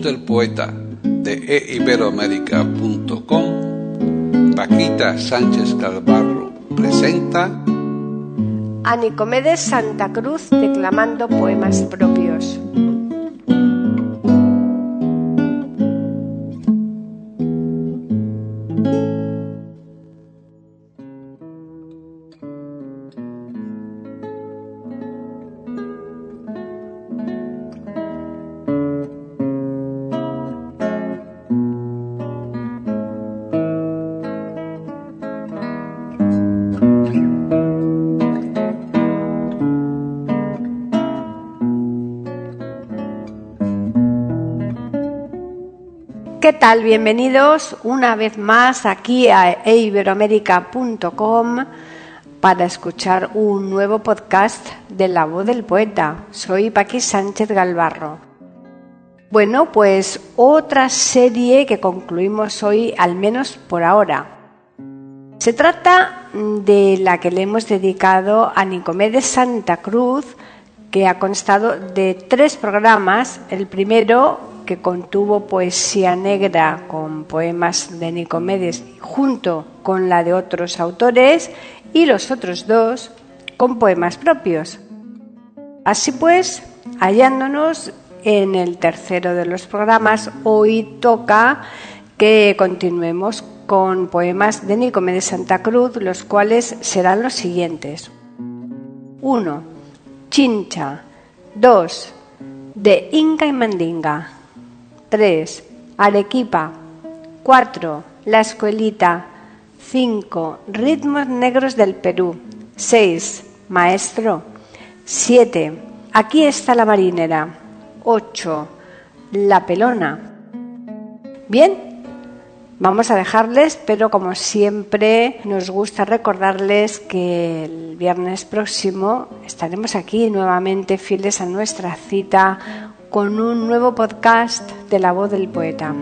Del poeta de eiberoamérica.com, Paquita Sánchez Calvarro presenta a Nicomedes Santa Cruz declamando poemas propios. Tal? Bienvenidos una vez más aquí a iberoamérica.com para escuchar un nuevo podcast de La Voz del Poeta. Soy Paqui Sánchez Galvarro. Bueno, pues otra serie que concluimos hoy, al menos por ahora. Se trata de la que le hemos dedicado a Nicomedes Santa Cruz, que ha constado de tres programas. El primero que contuvo poesía negra con poemas de Nicomedes junto con la de otros autores y los otros dos con poemas propios. Así pues, hallándonos en el tercero de los programas, hoy toca que continuemos con poemas de Nicomedes Santa Cruz, los cuales serán los siguientes. 1. Chincha. 2. De Inca y Mandinga. 3. Arequipa. 4. La Escuelita. 5. Ritmos Negros del Perú. 6. Maestro. 7. Aquí está la marinera. 8. La pelona. Bien, vamos a dejarles, pero como siempre nos gusta recordarles que el viernes próximo estaremos aquí nuevamente fieles a nuestra cita con un nuevo podcast de la voz del poeta.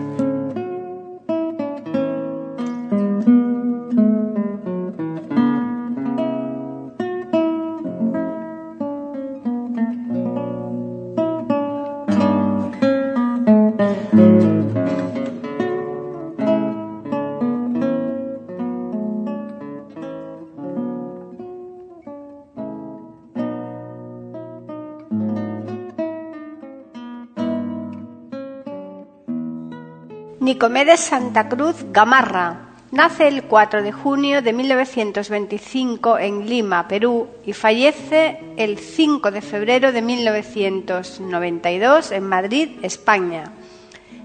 Nicomedes Santa Cruz Gamarra. Nace el 4 de junio de 1925 en Lima, Perú, y fallece el 5 de febrero de 1992 en Madrid, España.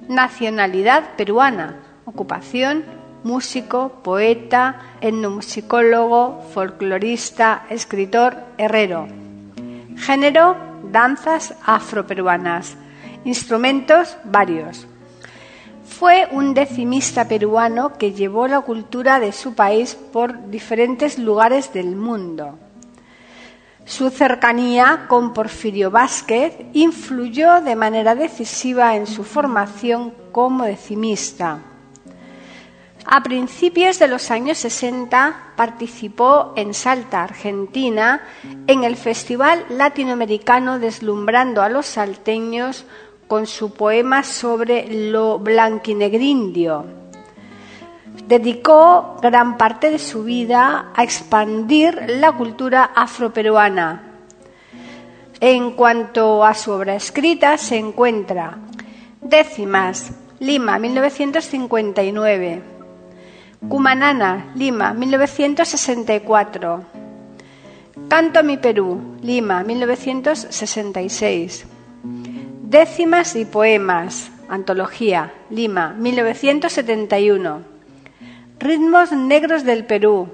Nacionalidad peruana. Ocupación músico, poeta, etnomusicólogo, folclorista, escritor, herrero. Género, danzas afroperuanas. Instrumentos, varios. Fue un decimista peruano que llevó la cultura de su país por diferentes lugares del mundo. Su cercanía con Porfirio Vázquez influyó de manera decisiva en su formación como decimista. A principios de los años 60 participó en Salta, Argentina, en el Festival Latinoamericano Deslumbrando a los Salteños con su poema sobre lo blanquinegrindio. Dedicó gran parte de su vida a expandir la cultura afroperuana. En cuanto a su obra escrita, se encuentra Décimas, Lima, 1959. Cumanana, Lima, 1964. Canto a mi Perú, Lima, 1966. Décimas y Poemas, Antología, Lima, 1971. Ritmos Negros del Perú,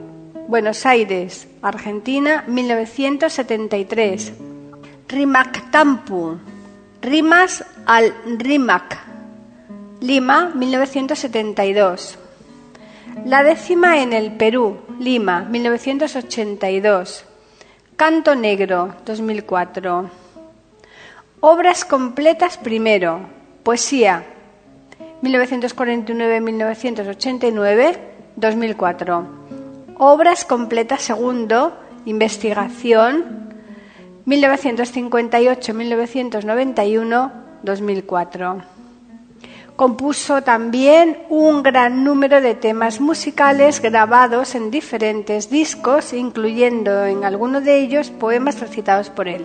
Buenos Aires, Argentina, 1973. Rimactampu, Rimas al Rimac, Lima, 1972. La décima en el Perú, Lima, 1982. Canto Negro, 2004. Obras completas primero. Poesía, 1949-1989, 2004. Obras completas segundo. Investigación, 1958-1991, 2004. Compuso también un gran número de temas musicales grabados en diferentes discos, incluyendo en algunos de ellos poemas recitados por él.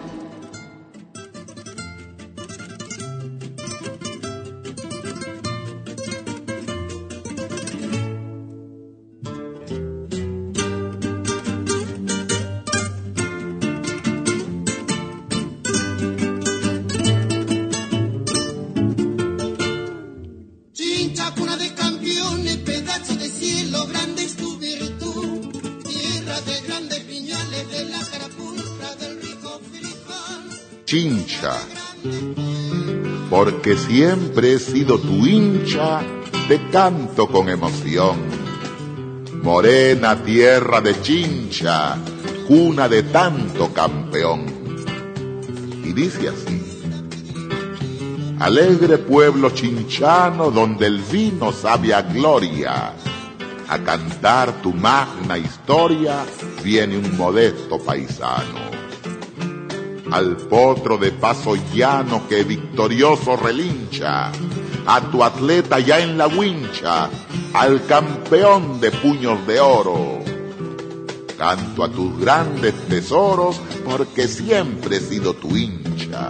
chincha, porque siempre he sido tu hincha, te canto con emoción. Morena tierra de chincha, cuna de tanto campeón. Y dice así, alegre pueblo chinchano donde el vino sabe a gloria, a cantar tu magna historia viene un modesto paisano al potro de paso llano que victorioso relincha, a tu atleta ya en la wincha, al campeón de puños de oro. Canto a tus grandes tesoros porque siempre he sido tu hincha.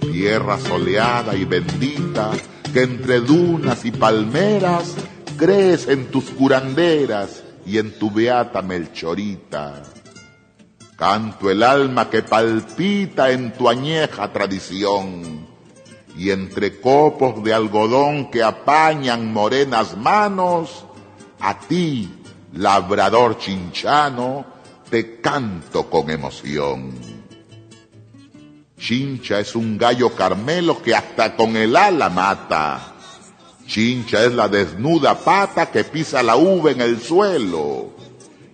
Tierra soleada y bendita que entre dunas y palmeras crees en tus curanderas y en tu beata Melchorita Canto el alma que palpita en tu añeja tradición. Y entre copos de algodón que apañan morenas manos, a ti, labrador chinchano, te canto con emoción. Chincha es un gallo carmelo que hasta con el ala mata. Chincha es la desnuda pata que pisa la uva en el suelo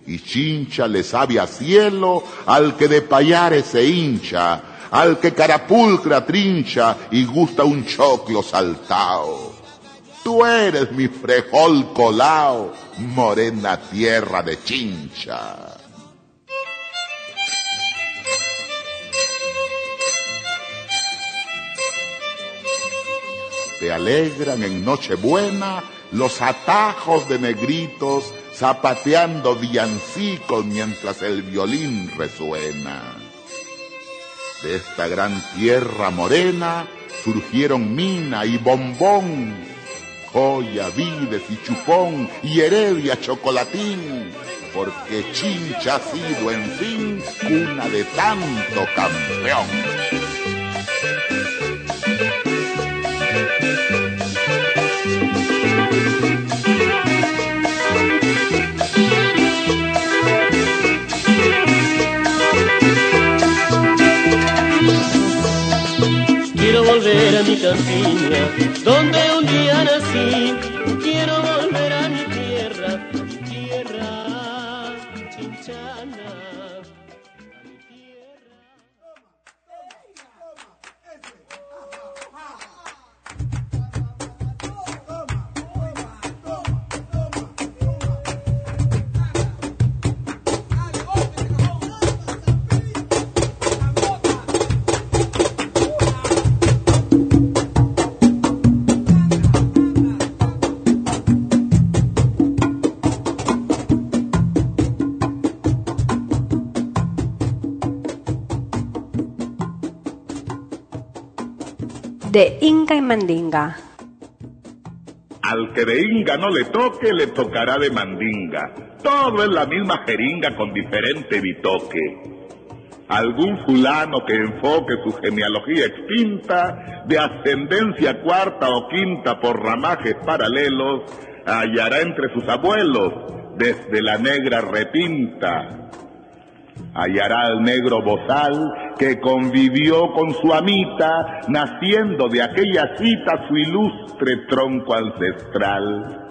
y chincha le sabe a cielo al que de payares se hincha, al que carapulcra trincha y gusta un choclo saltao. Tú eres mi frejol colao, morena tierra de chincha. Te alegran en Nochebuena los atajos de negritos zapateando villancicos mientras el violín resuena. De esta gran tierra morena surgieron mina y bombón, joya, vides y chupón y heredia chocolatín, porque Chincha ha sido en fin cuna de tanto campeón. Volver a mi campiña, donde un día nací. Quiero volver de Inca y Mandinga. Al que de Inga no le toque, le tocará de Mandinga. Todo es la misma jeringa con diferente bitoque. Algún fulano que enfoque su genealogía extinta, de ascendencia cuarta o quinta por ramajes paralelos, hallará entre sus abuelos, desde la negra repinta, hallará al negro bozal que convivió con su amita, naciendo de aquella cita su ilustre tronco ancestral.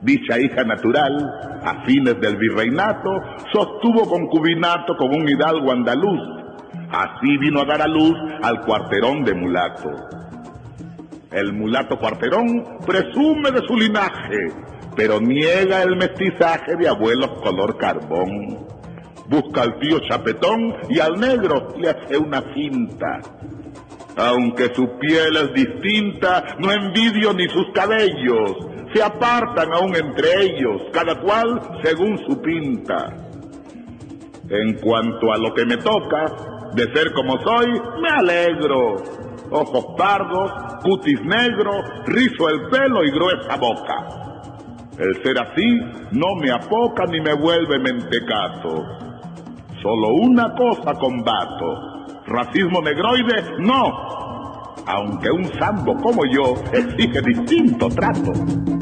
Dicha hija natural, a fines del virreinato, sostuvo concubinato con un hidalgo andaluz. Así vino a dar a luz al cuarterón de mulato. El mulato cuarterón presume de su linaje, pero niega el mestizaje de abuelos color carbón busca al tío chapetón y al negro le hace una cinta. Aunque su piel es distinta, no envidio ni sus cabellos, se apartan aún entre ellos, cada cual según su pinta. En cuanto a lo que me toca, de ser como soy, me alegro. Ojos pardos, cutis negro, rizo el pelo y gruesa boca. El ser así no me apoca ni me vuelve mentecato. Solo una cosa combato. Racismo negroide, no. Aunque un sambo como yo exige distinto trato.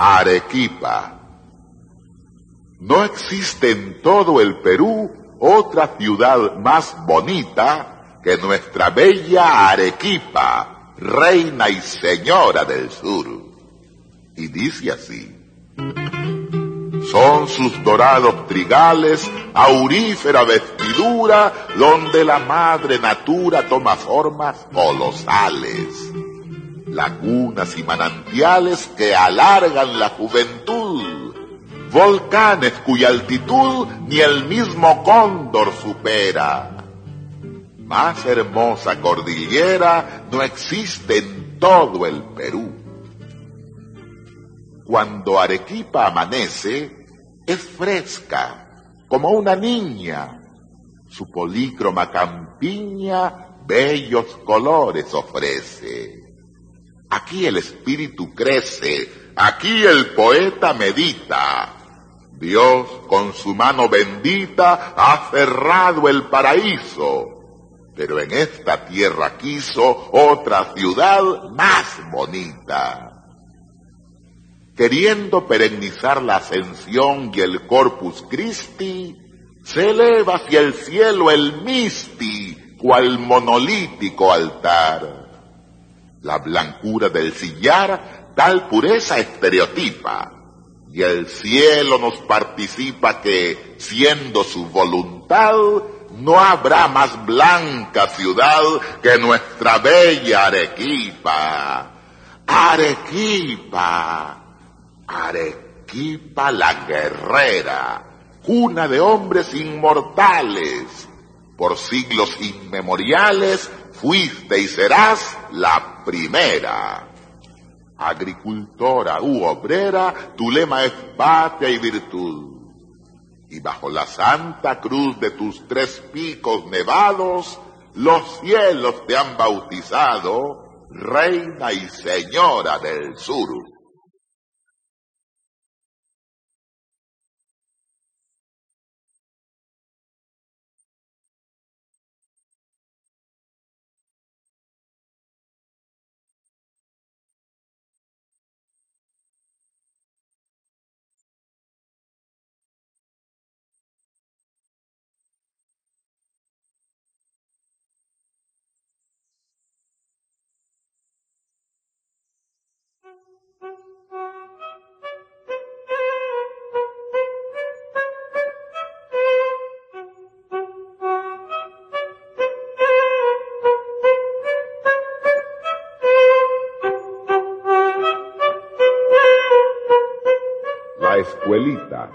Arequipa. No existe en todo el Perú otra ciudad más bonita que nuestra bella Arequipa, reina y señora del sur. Y dice así. Son sus dorados trigales, aurífera vestidura, donde la madre natura toma formas colosales lagunas y manantiales que alargan la juventud, volcanes cuya altitud ni el mismo cóndor supera. Más hermosa cordillera no existe en todo el Perú. Cuando Arequipa amanece, es fresca, como una niña. Su polícroma campiña bellos colores ofrece. Aquí el espíritu crece, aquí el poeta medita. Dios con su mano bendita ha cerrado el paraíso, pero en esta tierra quiso otra ciudad más bonita. Queriendo perennizar la ascensión y el Corpus Christi, se eleva hacia el cielo el misti, cual monolítico altar la blancura del sillar tal pureza estereotipa, y el cielo nos participa que, siendo su voluntad, no habrá más blanca ciudad que nuestra bella Arequipa. Arequipa, Arequipa la guerrera, cuna de hombres inmortales, por siglos inmemoriales fuiste y serás la primera. Agricultora u obrera, tu lema es patria y virtud. Y bajo la santa cruz de tus tres picos nevados, los cielos te han bautizado, reina y señora del sur. Escuelita.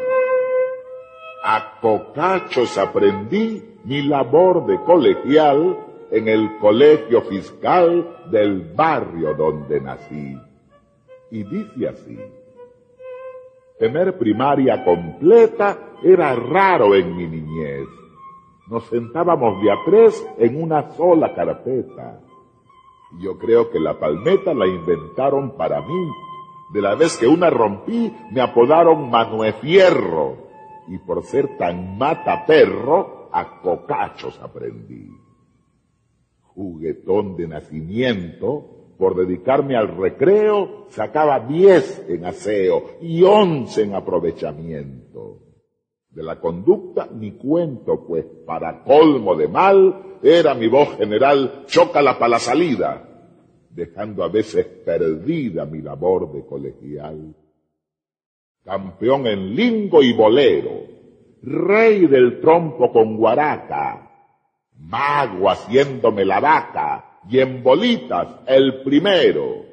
A cocachos aprendí mi labor de colegial en el colegio fiscal del barrio donde nací. Y dice así, tener primaria completa era raro en mi niñez. Nos sentábamos de a tres en una sola carpeta. Yo creo que la palmeta la inventaron para mí. De la vez que una rompí, me apodaron Manuel Fierro. Y por ser tan mata perro, a cocachos aprendí juguetón de nacimiento, por dedicarme al recreo, sacaba diez en aseo y once en aprovechamiento. De la conducta ni cuento, pues para colmo de mal, era mi voz general, chócala para la salida, dejando a veces perdida mi labor de colegial. Campeón en lingo y bolero, rey del trompo con guaraca, mago haciéndome la vaca y en bolitas el primero.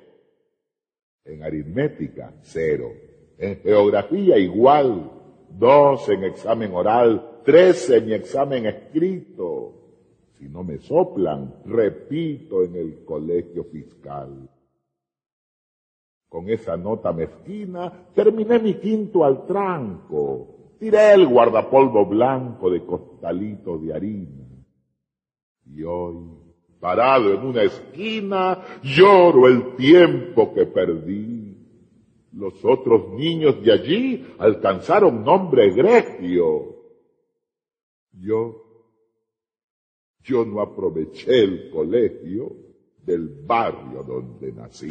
En aritmética, cero. En geografía igual, dos en examen oral, tres en mi examen escrito. Si no me soplan, repito en el colegio fiscal. Con esa nota mezquina terminé mi quinto al tranco. Tiré el guardapolvo blanco de costalito de harina. Y hoy, parado en una esquina, lloro el tiempo que perdí. Los otros niños de allí alcanzaron nombre egregio. Yo, yo no aproveché el colegio del barrio donde nací.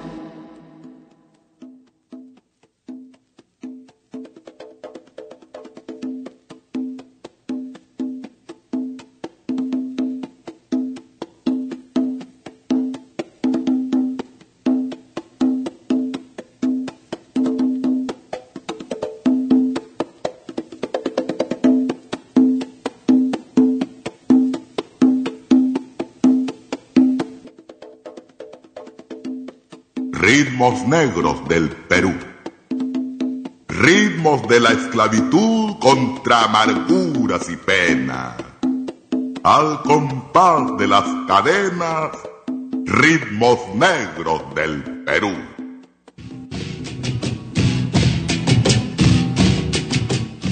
Ritmos negros del Perú. Ritmos de la esclavitud contra amarguras y penas. Al compás de las cadenas, ritmos negros del Perú.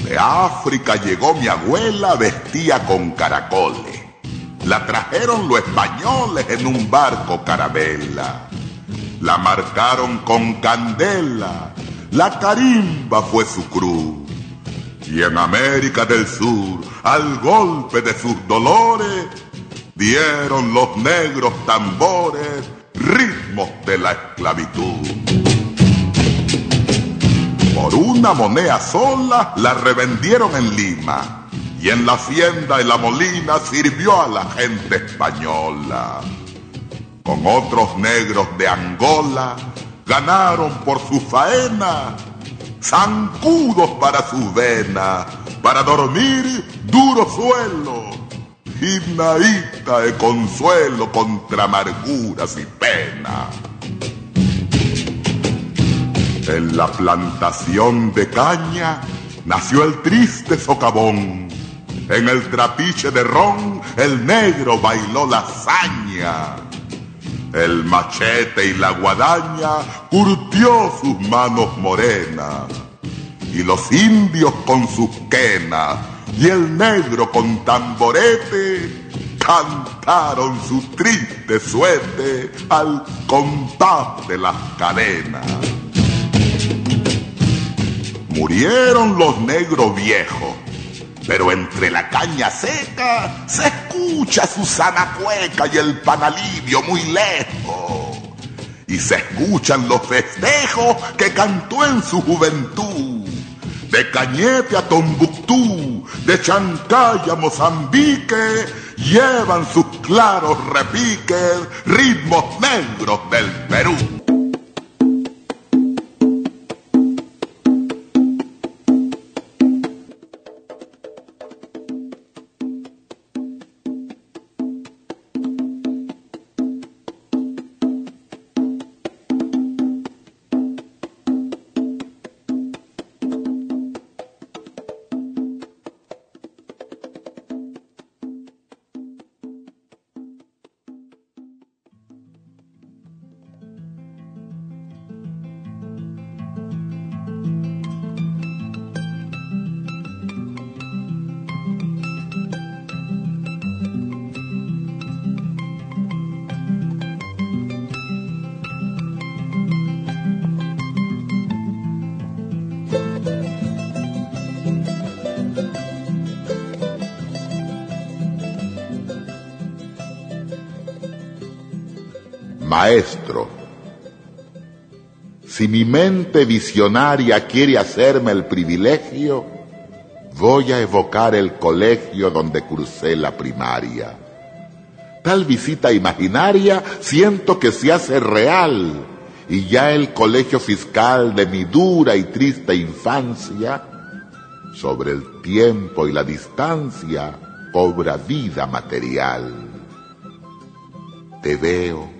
De África llegó mi abuela vestía con caracoles. La trajeron los españoles en un barco carabela. La marcaron con candela. La carimba fue su cruz. Y en América del Sur, al golpe de sus dolores, dieron los negros tambores ritmos de la esclavitud. Por una moneda sola la revendieron en Lima y en la hacienda de la Molina sirvió a la gente española. Con otros negros de Angola ganaron por su faena zancudos para sus venas, para dormir duro suelo, gimnaíta de consuelo contra amarguras y pena. En la plantación de caña nació el triste socavón. En el trapiche de ron el negro bailó la hazaña. El machete y la guadaña curtió sus manos morenas. Y los indios con sus quenas y el negro con tamborete cantaron su triste suerte al compás de las cadenas. Murieron los negros viejos, pero entre la caña seca se escucha Susana Cueca y el panalivio muy lejos. Y se escuchan los festejos que cantó en su juventud. De Cañete a Tombuctú, de Chancay a Mozambique, llevan sus claros repiques, ritmos negros del Perú. Maestro, si mi mente visionaria quiere hacerme el privilegio, voy a evocar el colegio donde crucé la primaria. Tal visita imaginaria siento que se hace real y ya el colegio fiscal de mi dura y triste infancia, sobre el tiempo y la distancia, cobra vida material. Te veo,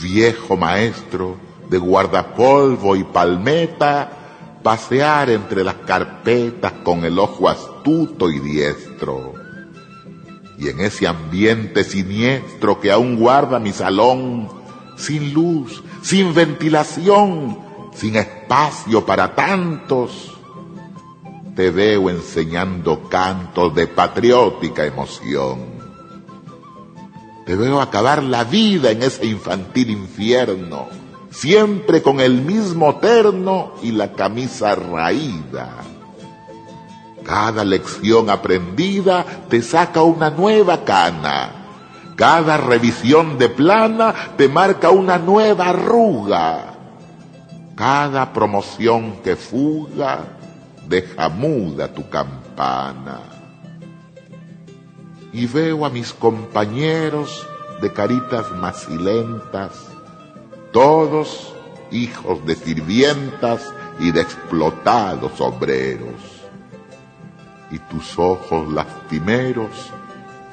viejo maestro de guardapolvo y palmeta, pasear entre las carpetas con el ojo astuto y diestro. Y en ese ambiente siniestro que aún guarda mi salón, sin luz, sin ventilación, sin espacio para tantos, te veo enseñando cantos de patriótica emoción. Te veo acabar la vida en ese infantil infierno, siempre con el mismo terno y la camisa raída. Cada lección aprendida te saca una nueva cana. Cada revisión de plana te marca una nueva arruga. Cada promoción que fuga deja muda tu campana. Y veo a mis compañeros de caritas macilentas, todos hijos de sirvientas y de explotados obreros. Y tus ojos lastimeros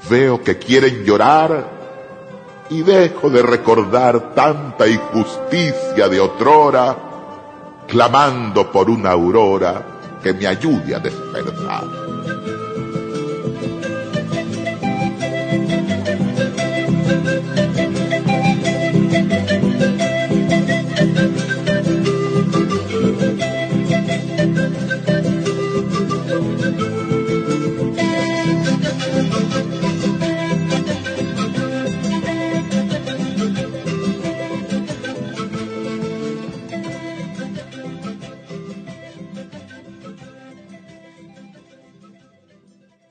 veo que quieren llorar y dejo de recordar tanta injusticia de otrora, clamando por una aurora que me ayude a despertar.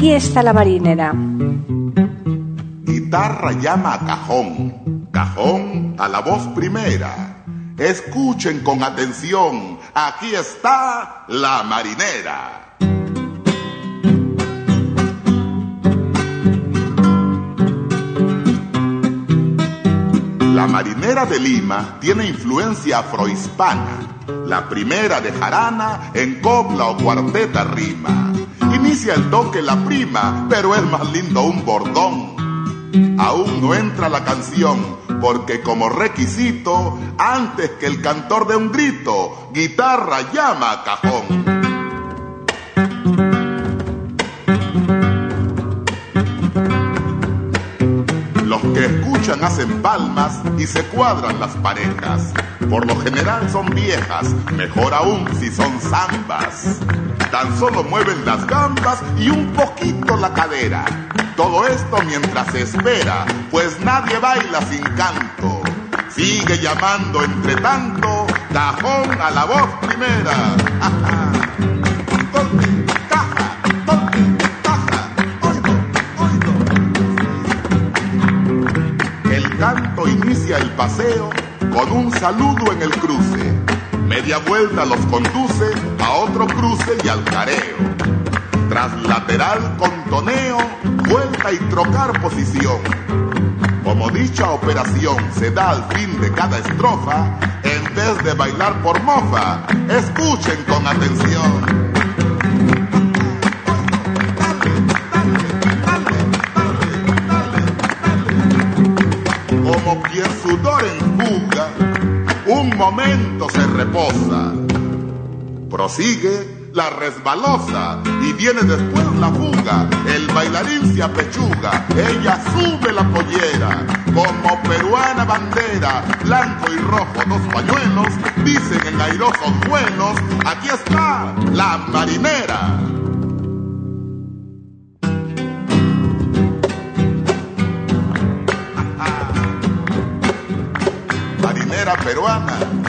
Aquí está la marinera. Guitarra llama a cajón, cajón a la voz primera. Escuchen con atención, aquí está la marinera. La marinera de Lima tiene influencia afrohispana. La primera de jarana en copla o cuarteta rima. Inicia el toque la prima, pero es más lindo un bordón. Aún no entra la canción, porque como requisito, antes que el cantor de un grito, guitarra llama a cajón. Hacen palmas y se cuadran las parejas. Por lo general son viejas, mejor aún si son zambas. Tan solo mueven las gambas y un poquito la cadera. Todo esto mientras se espera, pues nadie baila sin canto. Sigue llamando entre tanto, cajón a la voz primera. el paseo con un saludo en el cruce. Media vuelta los conduce a otro cruce y al careo. Tras lateral con toneo, vuelta y trocar posición. Como dicha operación se da al fin de cada estrofa, en vez de bailar por mofa, escuchen con atención. Momento se reposa. Prosigue la resbalosa y viene después la fuga. El bailarín se apechuga, ella sube la pollera. Como peruana bandera, blanco y rojo dos pañuelos, dicen en airosos vuelos, aquí está la marinera. Peruana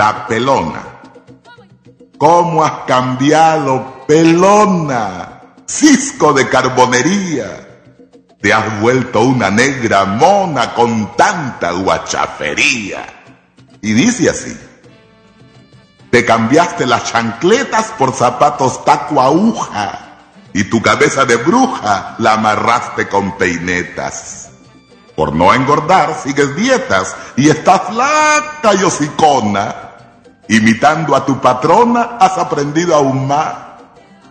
La pelona. ¿Cómo has cambiado, pelona? Cisco de carbonería. Te has vuelto una negra mona con tanta guachafería. Y dice así. Te cambiaste las chancletas por zapatos taco aguja. Y tu cabeza de bruja la amarraste con peinetas. Por no engordar, sigues dietas y estás flaca y hocicona. Imitando a tu patrona, has aprendido aún más.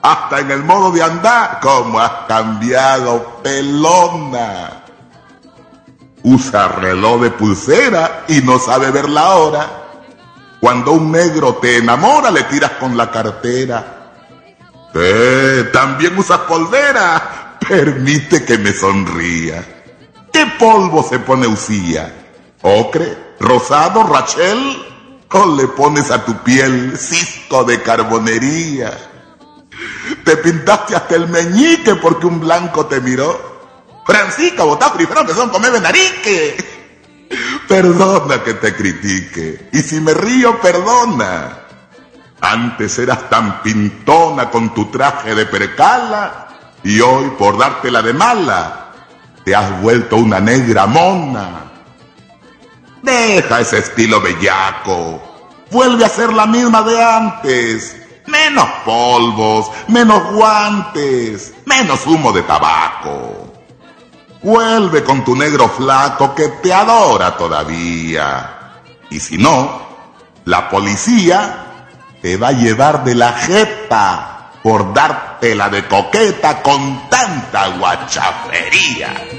Hasta en el modo de andar, como has cambiado pelona. Usa reloj de pulsera y no sabe ver la hora. Cuando un negro te enamora, le tiras con la cartera. Eh, también usas polvera. Permite que me sonría. ¿Qué polvo se pone Usía? ¿Ocre? ¿Rosado? ¿Rachel? ¿O le pones a tu piel cisco de carbonería? Te pintaste hasta el meñique porque un blanco te miró. Francisca, botá primero que son come benarique. Perdona que te critique. Y si me río, perdona. Antes eras tan pintona con tu traje de percala y hoy por dártela de mala te has vuelto una negra mona. Deja ese estilo bellaco. Vuelve a ser la misma de antes. Menos polvos, menos guantes, menos humo de tabaco. Vuelve con tu negro flaco que te adora todavía. Y si no, la policía te va a llevar de la jeta por dártela de coqueta con tanta guachafería.